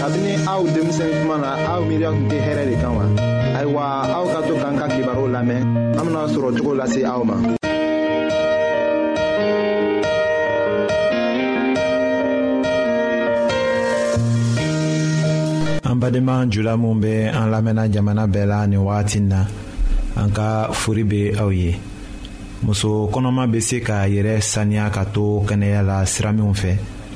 kabini aw denmisɛn kuma na aw miiriya tun tɛ hɛrɛ de kan wa ayiwa aw ka to k'an ka kibaru lamɛn an bena sɔrɔ cogo lase aw ma an badenma jula minw be an lamɛnna jamana bɛɛ la nin wagatin na an ka fori be aw ye muso kɔnɔma be se k'a yɛrɛ saniya ka to kɛnɛya la sira minw fɛ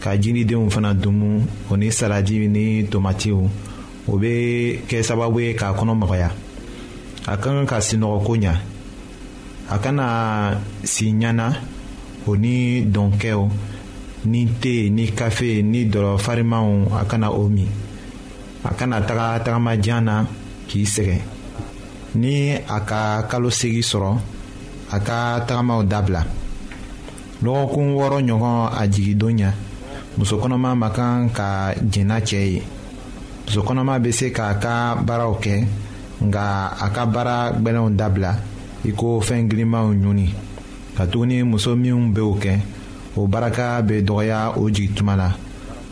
ka jiridenw fana dumu o ni saladi ni tomatiw o bɛ kɛ sababu ye k'a kɔnɔ magaya a ka kan ka sinɔgɔko ɲa a kana si ɲana o ni dɔnkɛw ni te ni kafe ni dɔlɔ farimanw a kana o min a kana taga tagama jan na k'i sɛgɛn ni a ka kalo segi sɔrɔ a ka tagamaw dabila dɔgɔkun wɔɔrɔ ɲɔgɔn a jigindon ɲɛ muso kɔnɔma ma kan ka jɛnna cɛ ye muso kɔnɔma bɛ se k'a ka baaraw kɛ nka a ka baara gbɛlɛnw dabila i ko fɛn girimanw ɲuni katuguni muso minnu bɛ o kɛ o baraka bɛ dɔgɔya o jigin tuma na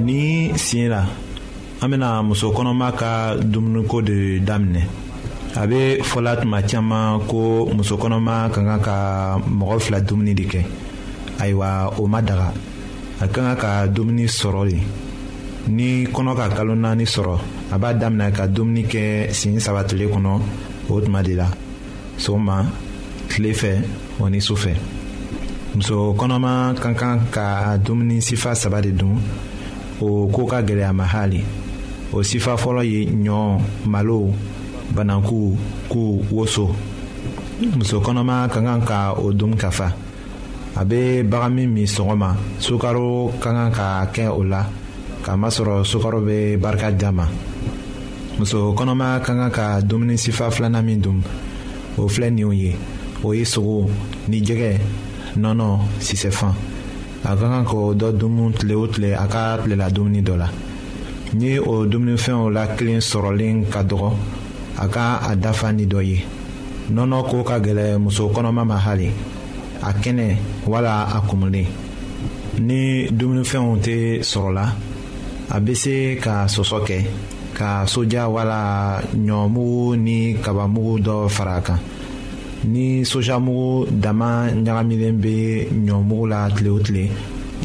ni sin la an bɛna muso kɔnɔma ka dumuniko de daminɛ a bɛ fɔla tuma caman ko muso kɔnɔma ka kan ka mɔgɔ fila dumuni de kɛ ayiwa o ma daga a ka kan ka dumuni sɔrɔ de ni kɔnɔ ka kalo naani sɔrɔ a b'a daminɛ ka dumuni kɛ sin saba tile kɔnɔ o tuma de la sɔgɔma tile fɛ wa ni su fɛ muso kɔnɔma ka kan ka dumuni sifa saba de dun o ko ka gɛlɛya ma hali o sifa fɔlɔ ye ɲɔ malo bananku ku woso muso kɔnɔma ka kan ka o dun ka fa a bɛ bagan min min sɔgɔma sukaro ka kan ka kɛ o la k'a masɔrɔ sukaro bɛ barika d'a ma muso kɔnɔma ka kan ka dumuni sifa filanan min dun o filɛ ninw ye o ye sogo ni jɛgɛ nɔnɔ sisɛfan a ka kan k'o dɔ dumuni tile o tile a ka tilela dumuni dɔ la ni o dumunifɛnw la kelen sɔrɔlen ka dɔgɔ a ka a dafa ni dɔ ye nɔnɔ ko ka gɛlɛ muso kɔnɔma ma hali a kɛnɛ wala a kumulen ni dumunifɛnw tɛ sɔrɔla a bɛ se ka sɔsɔ kɛ ka soja wala ɲɔmugu ni kabamugu dɔ fara a kan ni sojamugu dama ɲagamilen bɛ ɲɔmugu la tile o tile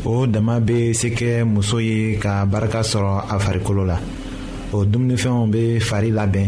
o dama bɛ se kɛ muso ye ka barika sɔrɔ a farikolo la o dumunifɛnw bɛ fari labɛn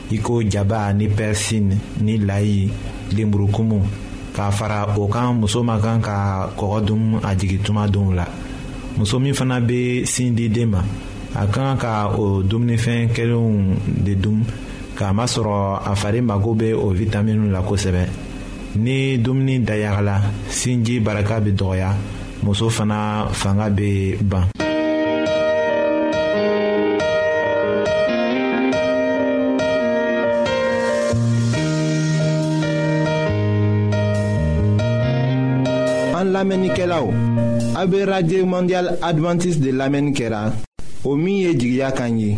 i ko jaba ni pɛrɛsin ni layi lenburukumu k'a fara o kan muso ma kan ka kɔgɔ dun a jigin tuma donw la muso min fana bɛ sin di den ma a kan ka o dumunifɛn kɛlenw de dun k'a masɔrɔ a fari mago bɛ o witaminiw la kosɛbɛ ni dumuni dayagala sinji baraka bɛ dɔgɔya muso fana fanga bɛ ban. an lamɛnnikɛlaw a bɛ radio mondial adventiste de lamɛnni kɛra o min ye jigiya kan ye.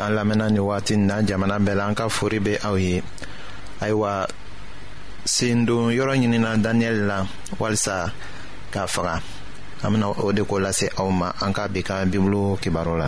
an lamɛnna nin wagati in na jamana bɛɛ la an ka fori bɛ aw ye ayiwa sendon yɔrɔ ɲinina daniyɛli la walisa k'a faga an bɛna o de ko lase aw ma an ka bi ka bibulu kibaru la.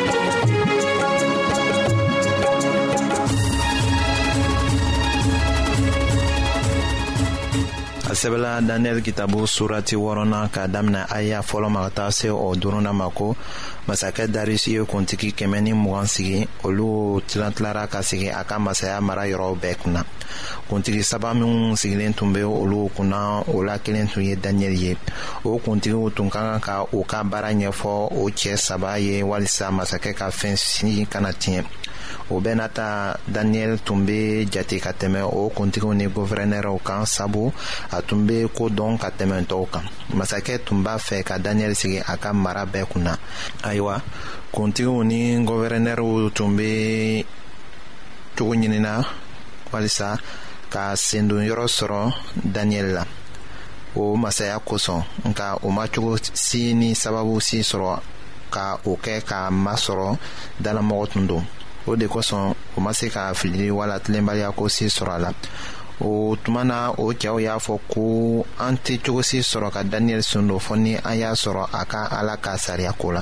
a sɛbɛla daniyɛli kitabu surati wɔrɔnan k'a damina a y'a fɔlɔ ma ka taa se o duruna ma ko masakɛ darisi ye kuntigi kɛmɛ ni mugan sigi olu tilantilara ka sigi a ka masaya mara yɔrɔw bɛɛ kunna kuntigi saba minw sigilen tun bɛ olu kunna o la kelen tun ye daniyɛli ye o kuntigiw tun ka kan ka u ka baara ɲɛfɔ o cɛ saba ye walisa masakɛ ka fɛn sin kana tiɲɛ o bɛɛ n'a ta daniyɛli tun bɛ jate ka tɛmɛ o kuntigiw ni gɔfɛrɛnɛrɛw kan sabu a tun bɛ ko dɔn ka tɛmɛ tɔw kan masakɛ tun b'a fɛ ka daniyɛli sigi a ka mara bɛɛ kunna ayiwa kuntigiw ni gɔfɛrɛnɛrɛw tun bɛ cogo ɲinina walisa ka sendon yɔrɔ sɔrɔ daniyɛli la o masaya kosɔn nka o ma cogo si ni sababu si sɔrɔ ka o kɛ k'a masɔrɔ dalamɔgɔ tun don o de kosɔn o ma se ka filili wala tilenbaliya ko si sɔrɔ a la o tuma na o cɛw y'a fɔ ko an tɛ cogo si sɔrɔ ka daniyɛli sun don fɔ ni an y'a sɔrɔ a ka ala ka sariya ko la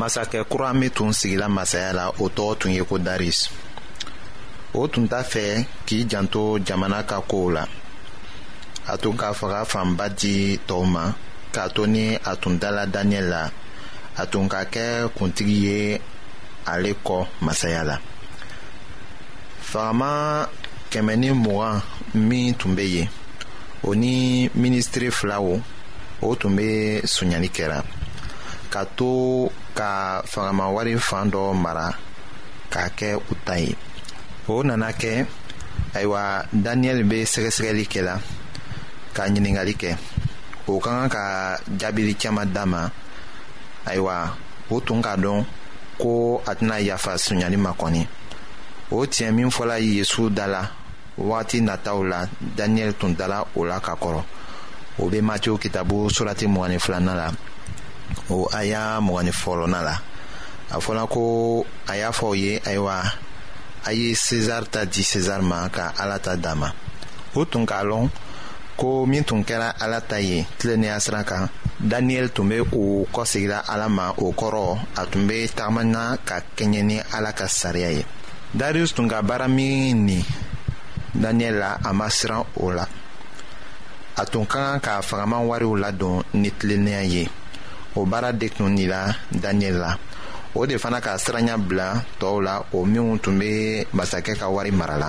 masakɛ kura min tun sigila masaya la o tɔgɔ tun ye ko daris o tun t'a fɛ k'i janto jamana ka kow la a tun ka faga fanba di tɔw ma k'a to ni a tun dala daniɛl la a tun ka kɛ kuntigi ye ale kɔ masaya la fagama kɛmɛ ni mugan min tun bɛ yen o ni minisitiri filaw o tun bɛ sonyali kɛra ka to ka fangamawari fan dɔ mara k'a kɛ u ta ye o nana kɛ ayiwa daniyɛli bɛ sɛgɛsɛgɛli kɛ la ka ɲininkali kɛ o ka kan ka jaabili caman d'a ma ayiwa o tun k'a dɔn ko a tɛna yafa sonyali ma kɔni o tiɲɛ min fɔla yesu da la wagati nataw la daniyɛli tun dala o la ka kɔrɔ o bɛ matiw kitabu surati mugani filanan la o aya mugani fɔlɔnan la a fɔla ko a y'a fɔ o ye ayiwa a ye sezar ta di sezar ma ka ala ta d'a ma o tun k'a lɔn ko min tun kɛra ala ta ye tilennenya siran kan daniyɛli tun bɛ o kɔsegira ala ma o kɔrɔ a tun bɛ tagamana ka kɛɲɛ ni ala ka sariya ye darius tun ka baara miiri ni daniel la a ma siran o la a tun ka kan ka fagaman wariw ladon ni tilennenya ye o baara de tun nila daniel la o de fana ka siranya bila tɔɔw la o minnu tun bɛ masakɛ ka wari mara la